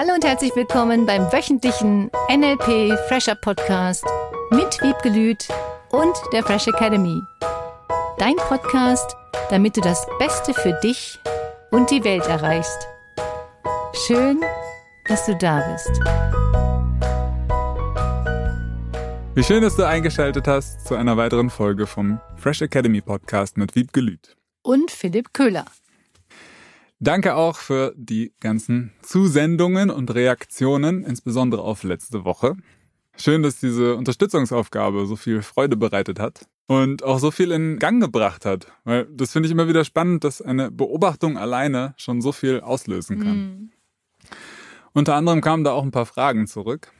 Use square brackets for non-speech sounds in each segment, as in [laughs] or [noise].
Hallo und herzlich willkommen beim wöchentlichen NLP Fresher Podcast mit Wiebgelüt und der Fresh Academy. Dein Podcast, damit du das Beste für dich und die Welt erreichst. Schön, dass du da bist. Wie schön, dass du eingeschaltet hast zu einer weiteren Folge vom Fresh Academy Podcast mit Wiebgelüt. Und Philipp Köhler. Danke auch für die ganzen Zusendungen und Reaktionen, insbesondere auf letzte Woche. Schön, dass diese Unterstützungsaufgabe so viel Freude bereitet hat und auch so viel in Gang gebracht hat. Weil das finde ich immer wieder spannend, dass eine Beobachtung alleine schon so viel auslösen kann. Mhm. Unter anderem kamen da auch ein paar Fragen zurück.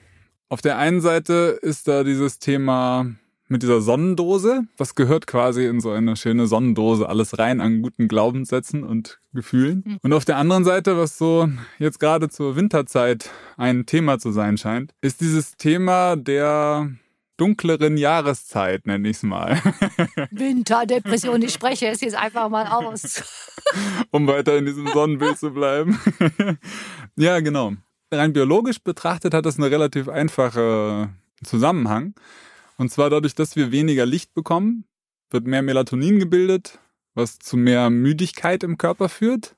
Auf der einen Seite ist da dieses Thema mit dieser Sonnendose. Was gehört quasi in so eine schöne Sonnendose alles rein an guten Glaubenssätzen und Gefühlen? Mhm. Und auf der anderen Seite, was so jetzt gerade zur Winterzeit ein Thema zu sein scheint, ist dieses Thema der dunkleren Jahreszeit, nenne ich es mal. [laughs] Winterdepression, ich spreche es jetzt einfach mal aus. [laughs] um weiter in diesem Sonnenbild zu bleiben. [laughs] ja, genau. Rein biologisch betrachtet hat das eine relativ einfache Zusammenhang. Und zwar dadurch, dass wir weniger Licht bekommen, wird mehr Melatonin gebildet, was zu mehr Müdigkeit im Körper führt.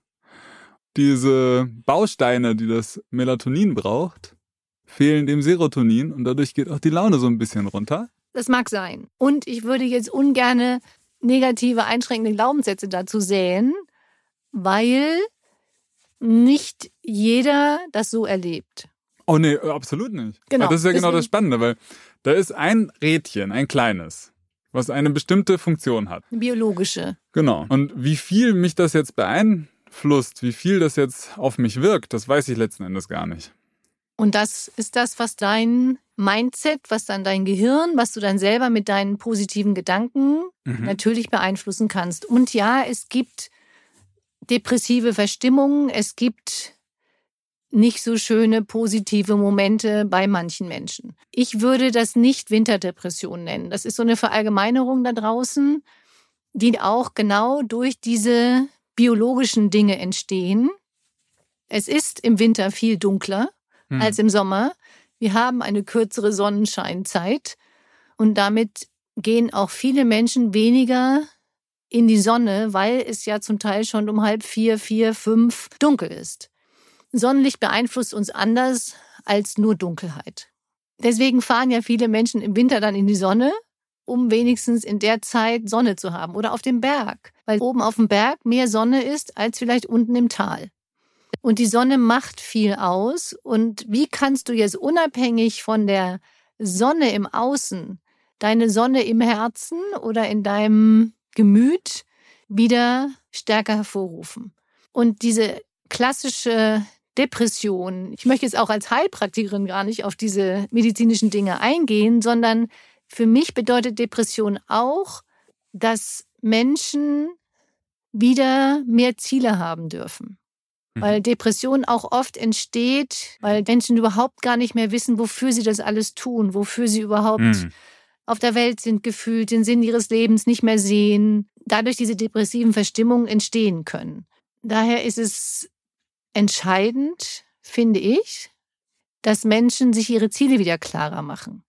Diese Bausteine, die das Melatonin braucht, fehlen dem Serotonin und dadurch geht auch die Laune so ein bisschen runter. Das mag sein. Und ich würde jetzt ungerne negative, einschränkende Glaubenssätze dazu säen, weil nicht jeder das so erlebt. Oh nee, absolut nicht. Genau. Aber das ist ja genau das Spannende, weil da ist ein Rädchen, ein kleines, was eine bestimmte Funktion hat. Biologische. Genau. Und wie viel mich das jetzt beeinflusst, wie viel das jetzt auf mich wirkt, das weiß ich letzten Endes gar nicht. Und das ist das, was dein Mindset, was dann dein Gehirn, was du dann selber mit deinen positiven Gedanken mhm. natürlich beeinflussen kannst. Und ja, es gibt depressive Verstimmungen, es gibt nicht so schöne positive Momente bei manchen Menschen. Ich würde das nicht Winterdepression nennen. Das ist so eine Verallgemeinerung da draußen, die auch genau durch diese biologischen Dinge entstehen. Es ist im Winter viel dunkler hm. als im Sommer. Wir haben eine kürzere Sonnenscheinzeit und damit gehen auch viele Menschen weniger in die Sonne, weil es ja zum Teil schon um halb vier, vier, fünf dunkel ist. Sonnenlicht beeinflusst uns anders als nur Dunkelheit. Deswegen fahren ja viele Menschen im Winter dann in die Sonne, um wenigstens in der Zeit Sonne zu haben oder auf dem Berg, weil oben auf dem Berg mehr Sonne ist als vielleicht unten im Tal. Und die Sonne macht viel aus. Und wie kannst du jetzt unabhängig von der Sonne im Außen deine Sonne im Herzen oder in deinem Gemüt wieder stärker hervorrufen? Und diese klassische Depression. Ich möchte jetzt auch als Heilpraktikerin gar nicht auf diese medizinischen Dinge eingehen, sondern für mich bedeutet Depression auch, dass Menschen wieder mehr Ziele haben dürfen. Mhm. Weil Depression auch oft entsteht, weil Menschen überhaupt gar nicht mehr wissen, wofür sie das alles tun, wofür sie überhaupt mhm. auf der Welt sind, gefühlt den Sinn ihres Lebens nicht mehr sehen, dadurch diese depressiven Verstimmungen entstehen können. Daher ist es entscheidend, finde ich, dass Menschen sich ihre Ziele wieder klarer machen.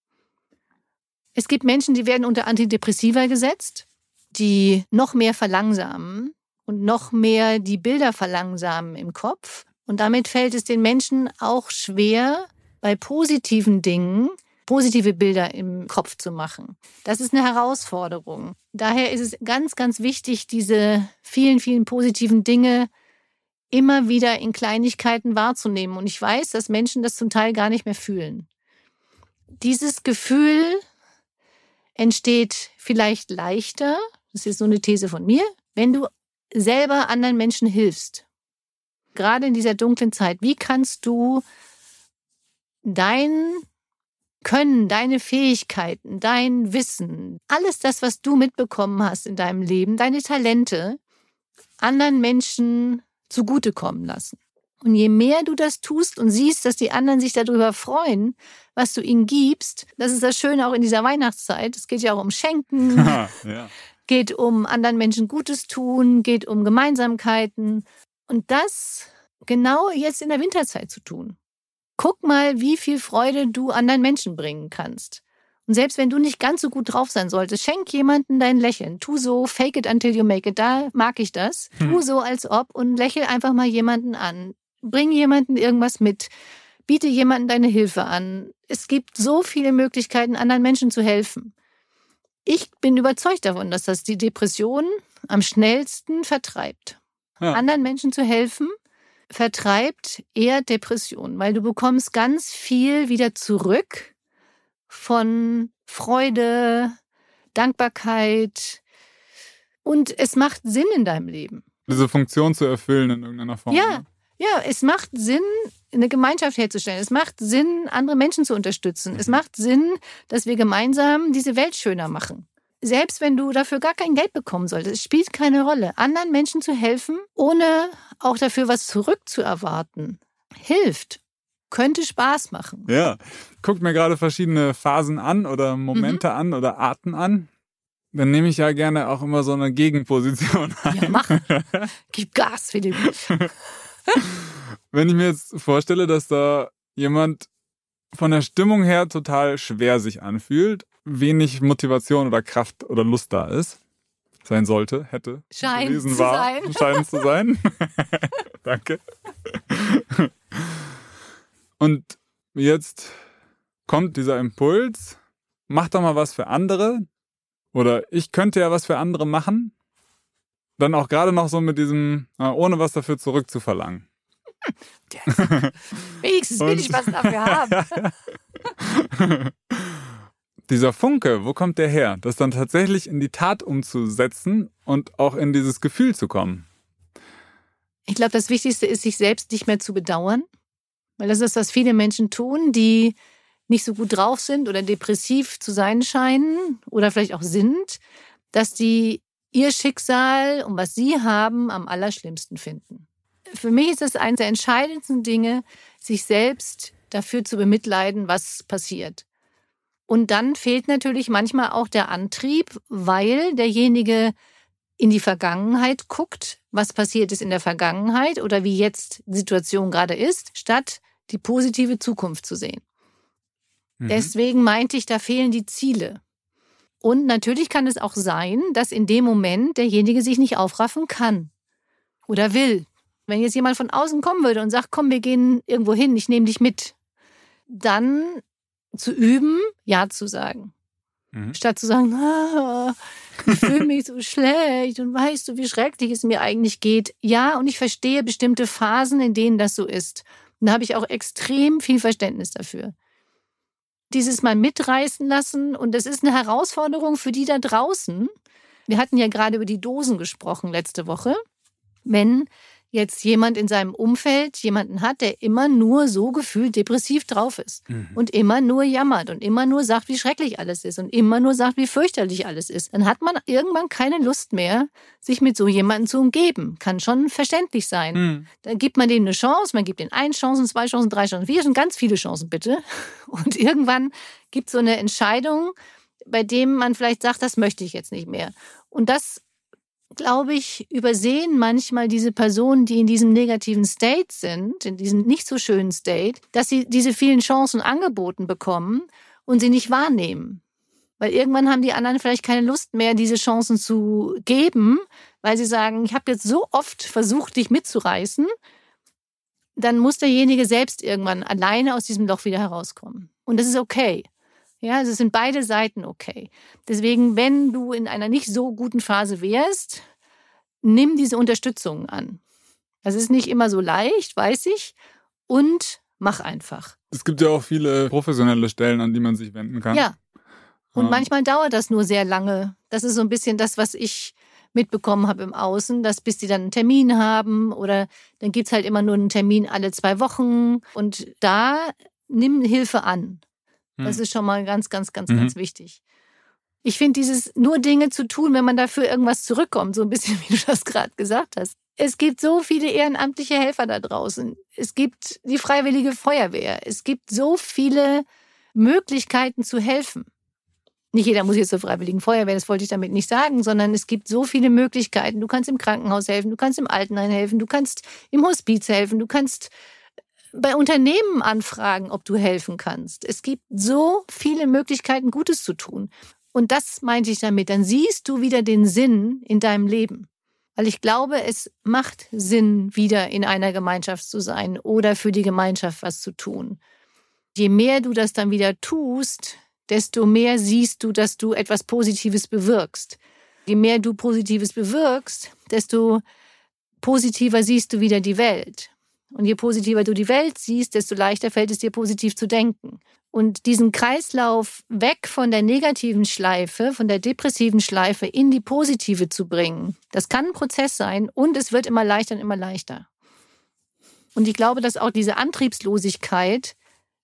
Es gibt Menschen, die werden unter Antidepressiva gesetzt, die noch mehr verlangsamen und noch mehr die Bilder verlangsamen im Kopf. Und damit fällt es den Menschen auch schwer, bei positiven Dingen positive Bilder im Kopf zu machen. Das ist eine Herausforderung. Daher ist es ganz, ganz wichtig, diese vielen, vielen positiven Dinge immer wieder in Kleinigkeiten wahrzunehmen. Und ich weiß, dass Menschen das zum Teil gar nicht mehr fühlen. Dieses Gefühl entsteht vielleicht leichter, das ist so eine These von mir, wenn du selber anderen Menschen hilfst. Gerade in dieser dunklen Zeit, wie kannst du dein Können, deine Fähigkeiten, dein Wissen, alles das, was du mitbekommen hast in deinem Leben, deine Talente, anderen Menschen zugutekommen lassen. Und je mehr du das tust und siehst, dass die anderen sich darüber freuen, was du ihnen gibst, das ist das Schöne auch in dieser Weihnachtszeit. Es geht ja auch um Schenken, [laughs] ja. geht um anderen Menschen Gutes tun, geht um Gemeinsamkeiten. Und das genau jetzt in der Winterzeit zu tun. Guck mal, wie viel Freude du anderen Menschen bringen kannst. Und selbst wenn du nicht ganz so gut drauf sein solltest, schenk jemanden dein Lächeln. Tu so, fake it until you make it. Da mag ich das. Hm. Tu so, als ob und lächel einfach mal jemanden an. Bring jemanden irgendwas mit. Biete jemanden deine Hilfe an. Es gibt so viele Möglichkeiten, anderen Menschen zu helfen. Ich bin überzeugt davon, dass das die Depression am schnellsten vertreibt. Ja. Anderen Menschen zu helfen, vertreibt eher Depression, weil du bekommst ganz viel wieder zurück von Freude, Dankbarkeit und es macht Sinn in deinem Leben. Diese Funktion zu erfüllen in irgendeiner Form. Ja, ne? ja, es macht Sinn, eine Gemeinschaft herzustellen. Es macht Sinn, andere Menschen zu unterstützen. Es mhm. macht Sinn, dass wir gemeinsam diese Welt schöner machen selbst wenn du dafür gar kein Geld bekommen solltest, es spielt keine Rolle. Anderen Menschen zu helfen, ohne auch dafür was zurückzuerwarten, hilft. Könnte Spaß machen. Ja, guckt mir gerade verschiedene Phasen an oder Momente mhm. an oder Arten an. Dann nehme ich ja gerne auch immer so eine Gegenposition [laughs] ein. Ja, mach. Gib Gas, Philipp. [laughs] Wenn ich mir jetzt vorstelle, dass da jemand von der Stimmung her total schwer sich anfühlt wenig Motivation oder Kraft oder Lust da ist. Sein sollte, hätte. Scheint gewesen zu war, sein. Scheint zu sein. [laughs] Danke. Und jetzt kommt dieser Impuls, mach doch mal was für andere. Oder ich könnte ja was für andere machen. Dann auch gerade noch so mit diesem, ohne was dafür zurückzuverlangen. [laughs] Wenigstens will ich was dafür haben [laughs] dieser Funke, wo kommt der her? Das dann tatsächlich in die Tat umzusetzen und auch in dieses Gefühl zu kommen. Ich glaube, das Wichtigste ist, sich selbst nicht mehr zu bedauern. Weil das ist, was viele Menschen tun, die nicht so gut drauf sind oder depressiv zu sein scheinen oder vielleicht auch sind, dass die ihr Schicksal und was sie haben am allerschlimmsten finden. Für mich ist es eines der entscheidendsten Dinge, sich selbst dafür zu bemitleiden, was passiert. Und dann fehlt natürlich manchmal auch der Antrieb, weil derjenige in die Vergangenheit guckt, was passiert ist in der Vergangenheit oder wie jetzt die Situation gerade ist, statt die positive Zukunft zu sehen. Mhm. Deswegen meinte ich, da fehlen die Ziele. Und natürlich kann es auch sein, dass in dem Moment derjenige sich nicht aufraffen kann oder will. Wenn jetzt jemand von außen kommen würde und sagt, komm, wir gehen irgendwo hin, ich nehme dich mit, dann zu üben, Ja zu sagen. Mhm. Statt zu sagen, ah, ich fühle mich so [laughs] schlecht und weißt du, wie schrecklich es mir eigentlich geht. Ja, und ich verstehe bestimmte Phasen, in denen das so ist. Und da habe ich auch extrem viel Verständnis dafür. Dieses mal mitreißen lassen und das ist eine Herausforderung für die da draußen. Wir hatten ja gerade über die Dosen gesprochen letzte Woche. Wenn jetzt jemand in seinem Umfeld jemanden hat, der immer nur so gefühlt depressiv drauf ist mhm. und immer nur jammert und immer nur sagt, wie schrecklich alles ist und immer nur sagt, wie fürchterlich alles ist, dann hat man irgendwann keine Lust mehr, sich mit so jemandem zu umgeben. Kann schon verständlich sein. Mhm. Dann gibt man dem eine Chance, man gibt ihm eine Chance, zwei Chancen, drei Chancen, vier Chancen, ganz viele Chancen bitte. [laughs] Und irgendwann gibt es so eine Entscheidung, bei dem man vielleicht sagt, das möchte ich jetzt nicht mehr. Und das glaube ich, übersehen manchmal diese Personen, die in diesem negativen State sind, in diesem nicht so schönen State, dass sie diese vielen Chancen angeboten bekommen und sie nicht wahrnehmen. Weil irgendwann haben die anderen vielleicht keine Lust mehr, diese Chancen zu geben, weil sie sagen, ich habe jetzt so oft versucht, dich mitzureißen, dann muss derjenige selbst irgendwann alleine aus diesem Loch wieder herauskommen. Und das ist okay. Ja, also es sind beide Seiten okay. Deswegen, wenn du in einer nicht so guten Phase wärst, nimm diese Unterstützung an. Das ist nicht immer so leicht, weiß ich. Und mach einfach. Es gibt ja auch viele professionelle Stellen, an die man sich wenden kann. Ja. Und ähm. manchmal dauert das nur sehr lange. Das ist so ein bisschen das, was ich mitbekommen habe im Außen, dass bis die dann einen Termin haben oder dann gibt es halt immer nur einen Termin alle zwei Wochen. Und da nimm Hilfe an. Das hm. ist schon mal ganz, ganz, ganz, mhm. ganz wichtig. Ich finde dieses nur Dinge zu tun, wenn man dafür irgendwas zurückkommt, so ein bisschen [laughs] wie du das gerade gesagt hast. Es gibt so viele ehrenamtliche Helfer da draußen. Es gibt die freiwillige Feuerwehr. Es gibt so viele Möglichkeiten zu helfen. Nicht jeder muss jetzt zur freiwilligen Feuerwehr, das wollte ich damit nicht sagen, sondern es gibt so viele Möglichkeiten. Du kannst im Krankenhaus helfen, du kannst im Altenheim helfen, du kannst im Hospiz helfen, du kannst bei Unternehmen anfragen, ob du helfen kannst. Es gibt so viele Möglichkeiten, Gutes zu tun. Und das meinte ich damit. Dann siehst du wieder den Sinn in deinem Leben. Weil ich glaube, es macht Sinn, wieder in einer Gemeinschaft zu sein oder für die Gemeinschaft was zu tun. Je mehr du das dann wieder tust, desto mehr siehst du, dass du etwas Positives bewirkst. Je mehr du Positives bewirkst, desto positiver siehst du wieder die Welt. Und je positiver du die Welt siehst, desto leichter fällt es dir positiv zu denken. Und diesen Kreislauf weg von der negativen Schleife, von der depressiven Schleife in die positive zu bringen, das kann ein Prozess sein und es wird immer leichter und immer leichter. Und ich glaube, dass auch diese Antriebslosigkeit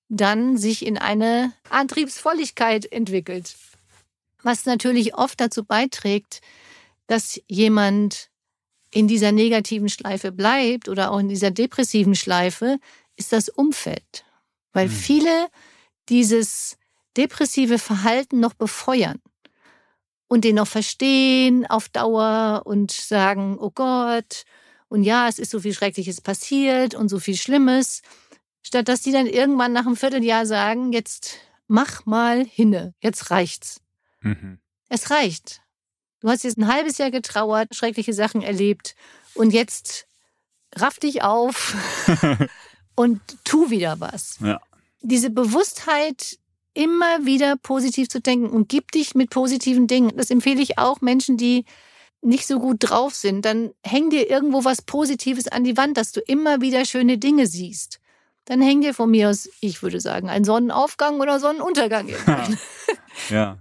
dann sich in eine Antriebsvolligkeit entwickelt. Was natürlich oft dazu beiträgt, dass jemand in dieser negativen Schleife bleibt oder auch in dieser depressiven Schleife, ist das Umfeld. Weil mhm. viele dieses depressive Verhalten noch befeuern und den noch verstehen auf Dauer und sagen, oh Gott, und ja, es ist so viel Schreckliches passiert und so viel Schlimmes, statt dass die dann irgendwann nach einem Vierteljahr sagen, jetzt mach mal hinne, jetzt reicht's. Mhm. Es reicht. Du hast jetzt ein halbes Jahr getrauert, schreckliche Sachen erlebt und jetzt raff dich auf [laughs] und tu wieder was. Ja. Diese Bewusstheit, immer wieder positiv zu denken und gib dich mit positiven Dingen. Das empfehle ich auch Menschen, die nicht so gut drauf sind. Dann häng dir irgendwo was Positives an die Wand, dass du immer wieder schöne Dinge siehst. Dann häng dir von mir aus, ich würde sagen, ein Sonnenaufgang oder Sonnenuntergang. Ja. [laughs] [laughs]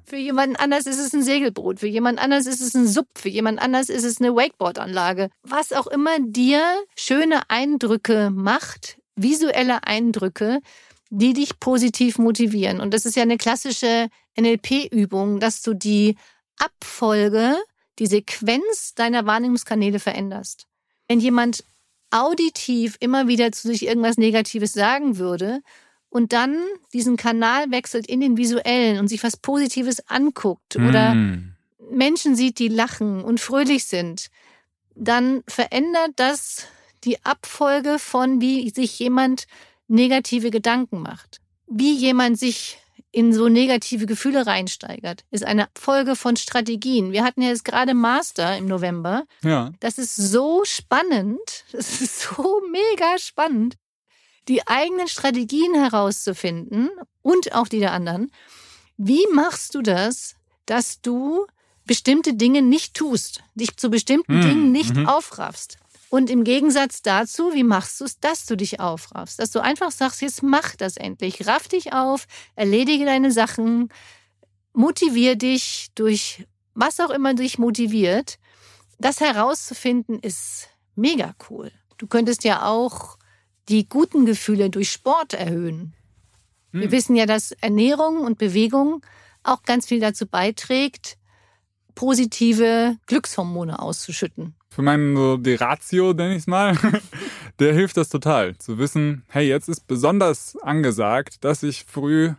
Für jemanden anders ist es ein Segelboot, für jemand anders ist es ein Sub, für jemand anders ist es eine Wakeboardanlage. Was auch immer dir schöne Eindrücke macht, visuelle Eindrücke, die dich positiv motivieren. Und das ist ja eine klassische NLP-Übung, dass du die Abfolge, die Sequenz deiner Wahrnehmungskanäle veränderst. Wenn jemand auditiv immer wieder zu sich irgendwas Negatives sagen würde und dann diesen Kanal wechselt in den visuellen und sich was Positives anguckt mm. oder Menschen sieht, die lachen und fröhlich sind, dann verändert das die Abfolge von, wie sich jemand negative Gedanken macht. Wie jemand sich in so negative Gefühle reinsteigert, ist eine Folge von Strategien. Wir hatten ja jetzt gerade Master im November. Ja. Das ist so spannend. Das ist so mega spannend die eigenen Strategien herauszufinden und auch die der anderen. Wie machst du das, dass du bestimmte Dinge nicht tust, dich zu bestimmten hm. Dingen nicht mhm. aufraffst? Und im Gegensatz dazu, wie machst du es, dass du dich aufraffst? Dass du einfach sagst, jetzt mach das endlich, raff dich auf, erledige deine Sachen, motivier dich durch was auch immer dich motiviert. Das herauszufinden ist mega cool. Du könntest ja auch die guten Gefühle durch Sport erhöhen. Hm. Wir wissen ja, dass Ernährung und Bewegung auch ganz viel dazu beiträgt, positive Glückshormone auszuschütten. Für meinen so die Ratio, nenne ich es mal, [laughs] der hilft das total. Zu wissen, hey, jetzt ist besonders angesagt, dass ich früh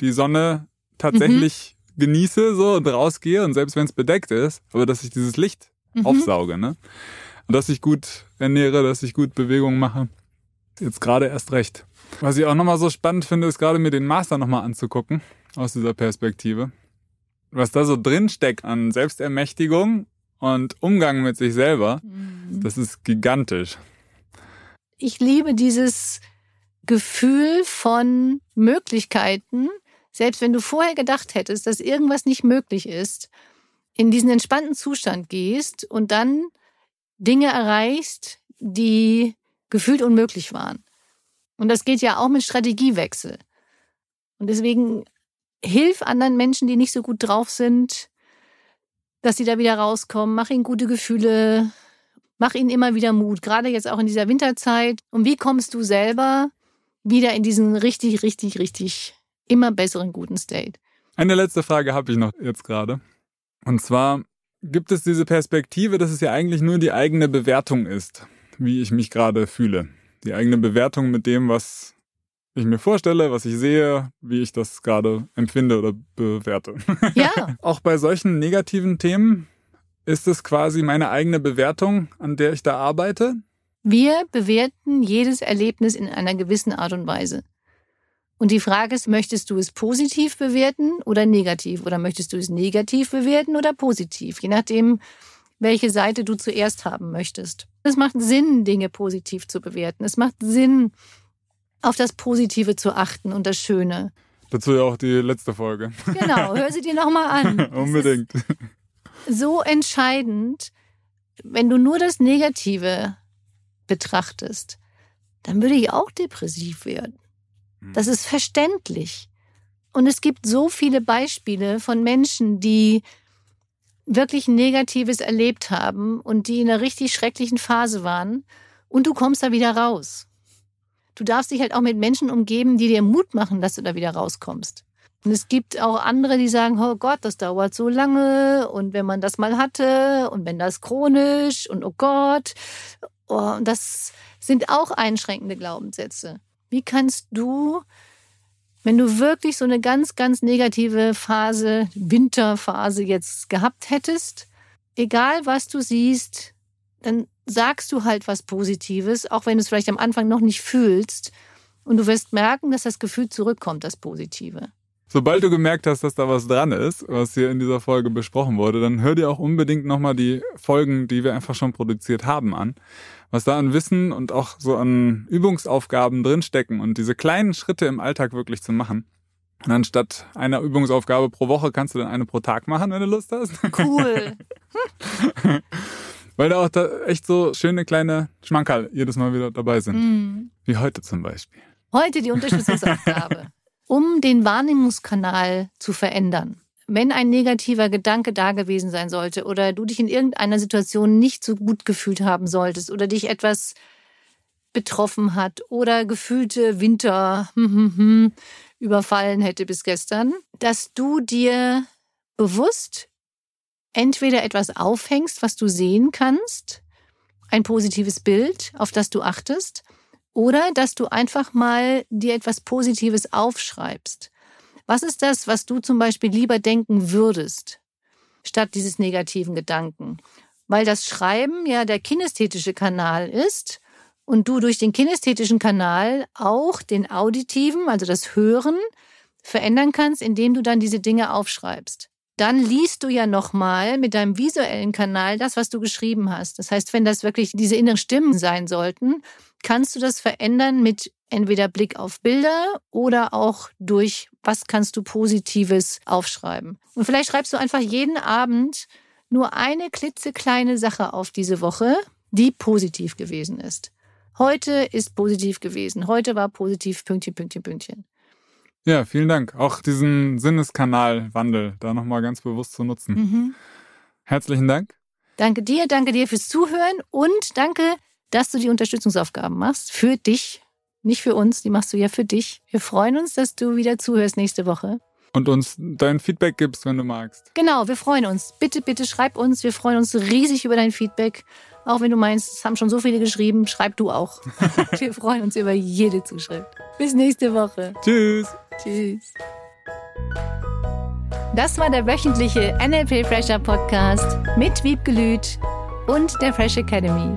die Sonne tatsächlich mhm. genieße so und rausgehe und selbst wenn es bedeckt ist, aber dass ich dieses Licht mhm. aufsauge, ne? Und dass ich gut ernähre, dass ich gut Bewegung mache. Jetzt gerade erst recht. Was ich auch nochmal so spannend finde, ist gerade mir den Master nochmal anzugucken, aus dieser Perspektive. Was da so drin steckt an Selbstermächtigung und Umgang mit sich selber, mhm. das ist gigantisch. Ich liebe dieses Gefühl von Möglichkeiten, selbst wenn du vorher gedacht hättest, dass irgendwas nicht möglich ist, in diesen entspannten Zustand gehst und dann Dinge erreichst, die gefühlt unmöglich waren. Und das geht ja auch mit Strategiewechsel. Und deswegen hilf anderen Menschen, die nicht so gut drauf sind, dass sie da wieder rauskommen. Mach ihnen gute Gefühle. Mach ihnen immer wieder Mut, gerade jetzt auch in dieser Winterzeit. Und wie kommst du selber wieder in diesen richtig, richtig, richtig immer besseren guten State? Eine letzte Frage habe ich noch jetzt gerade. Und zwar gibt es diese Perspektive, dass es ja eigentlich nur die eigene Bewertung ist wie ich mich gerade fühle. Die eigene Bewertung mit dem, was ich mir vorstelle, was ich sehe, wie ich das gerade empfinde oder bewerte. [laughs] Ja. Auch bei solchen negativen Themen ist es quasi meine eigene Bewertung, an der ich da arbeite. Wir bewerten jedes Erlebnis in einer gewissen Art und Weise. Und die Frage ist, möchtest du es positiv bewerten oder negativ? Oder möchtest du es negativ bewerten oder positiv? Je nachdem, welche Seite du zuerst haben möchtest. Es macht Sinn, Dinge positiv zu bewerten. Es macht Sinn, auf das Positive zu achten und das Schöne. Dazu ja auch die letzte Folge. Genau, hör sie dir nochmal an. [laughs] Unbedingt. So entscheidend, wenn du nur das Negative betrachtest, dann würde ich auch depressiv werden. Hm. Das ist verständlich. Und es gibt so viele Beispiele von Menschen, die wirklich Negatives erlebt haben und die in einer richtig schrecklichen Phase waren und du kommst da wieder raus. Du darfst dich halt auch mit Menschen umgeben, die dir Mut machen, dass du da wieder rauskommst. Und es gibt auch andere, die sagen, oh Gott, das dauert so lange und wenn man das mal hatte und wenn das chronisch und oh Gott, oh, das sind auch einschränkende Glaubenssätze. Wie kannst du wenn du wirklich so eine ganz, ganz negative Phase, Winterphase jetzt gehabt hättest, egal was du siehst, dann sagst du halt was Positives, auch wenn du es vielleicht am Anfang noch nicht fühlst. Und du wirst merken, dass das Gefühl zurückkommt, das Positive. Sobald du gemerkt hast, dass da was dran ist, was hier in dieser Folge besprochen wurde, dann hör dir auch unbedingt nochmal die Folgen, die wir einfach schon produziert haben, an was da an Wissen und auch so an Übungsaufgaben drinstecken und diese kleinen Schritte im Alltag wirklich zu machen. Und anstatt einer Übungsaufgabe pro Woche kannst du dann eine pro Tag machen, wenn du Lust hast. Cool. [laughs] Weil da auch da echt so schöne kleine Schmankerl jedes Mal wieder dabei sind. Mm. Wie heute zum Beispiel. Heute die Unterstützungsaufgabe. [laughs] um den Wahrnehmungskanal zu verändern wenn ein negativer Gedanke da gewesen sein sollte oder du dich in irgendeiner Situation nicht so gut gefühlt haben solltest oder dich etwas betroffen hat oder gefühlte Winter hm, hm, hm, überfallen hätte bis gestern, dass du dir bewusst entweder etwas aufhängst, was du sehen kannst, ein positives Bild, auf das du achtest, oder dass du einfach mal dir etwas Positives aufschreibst. Was ist das, was du zum Beispiel lieber denken würdest, statt dieses negativen Gedanken? Weil das Schreiben ja der kinästhetische Kanal ist und du durch den kinästhetischen Kanal auch den auditiven, also das Hören, verändern kannst, indem du dann diese Dinge aufschreibst. Dann liest du ja nochmal mit deinem visuellen Kanal das, was du geschrieben hast. Das heißt, wenn das wirklich diese inneren Stimmen sein sollten, kannst du das verändern mit entweder Blick auf Bilder oder auch durch, was kannst du Positives aufschreiben. Und vielleicht schreibst du einfach jeden Abend nur eine klitzekleine Sache auf diese Woche, die positiv gewesen ist. Heute ist positiv gewesen. Heute war positiv Pünktchen, Pünktchen, Pünktchen. Ja, vielen Dank. Auch diesen Sinneskanalwandel da nochmal ganz bewusst zu nutzen. Mhm. Herzlichen Dank. Danke dir, danke dir fürs Zuhören und danke, dass du die Unterstützungsaufgaben machst für dich nicht für uns, die machst du ja für dich. Wir freuen uns, dass du wieder zuhörst nächste Woche. Und uns dein Feedback gibst, wenn du magst. Genau, wir freuen uns. Bitte, bitte schreib uns. Wir freuen uns riesig über dein Feedback. Auch wenn du meinst, es haben schon so viele geschrieben, schreib du auch. [laughs] wir freuen uns über jede Zuschrift. Bis nächste Woche. Tschüss. Tschüss. Das war der wöchentliche NLP Fresher Podcast mit Wiebgelüt und der Fresh Academy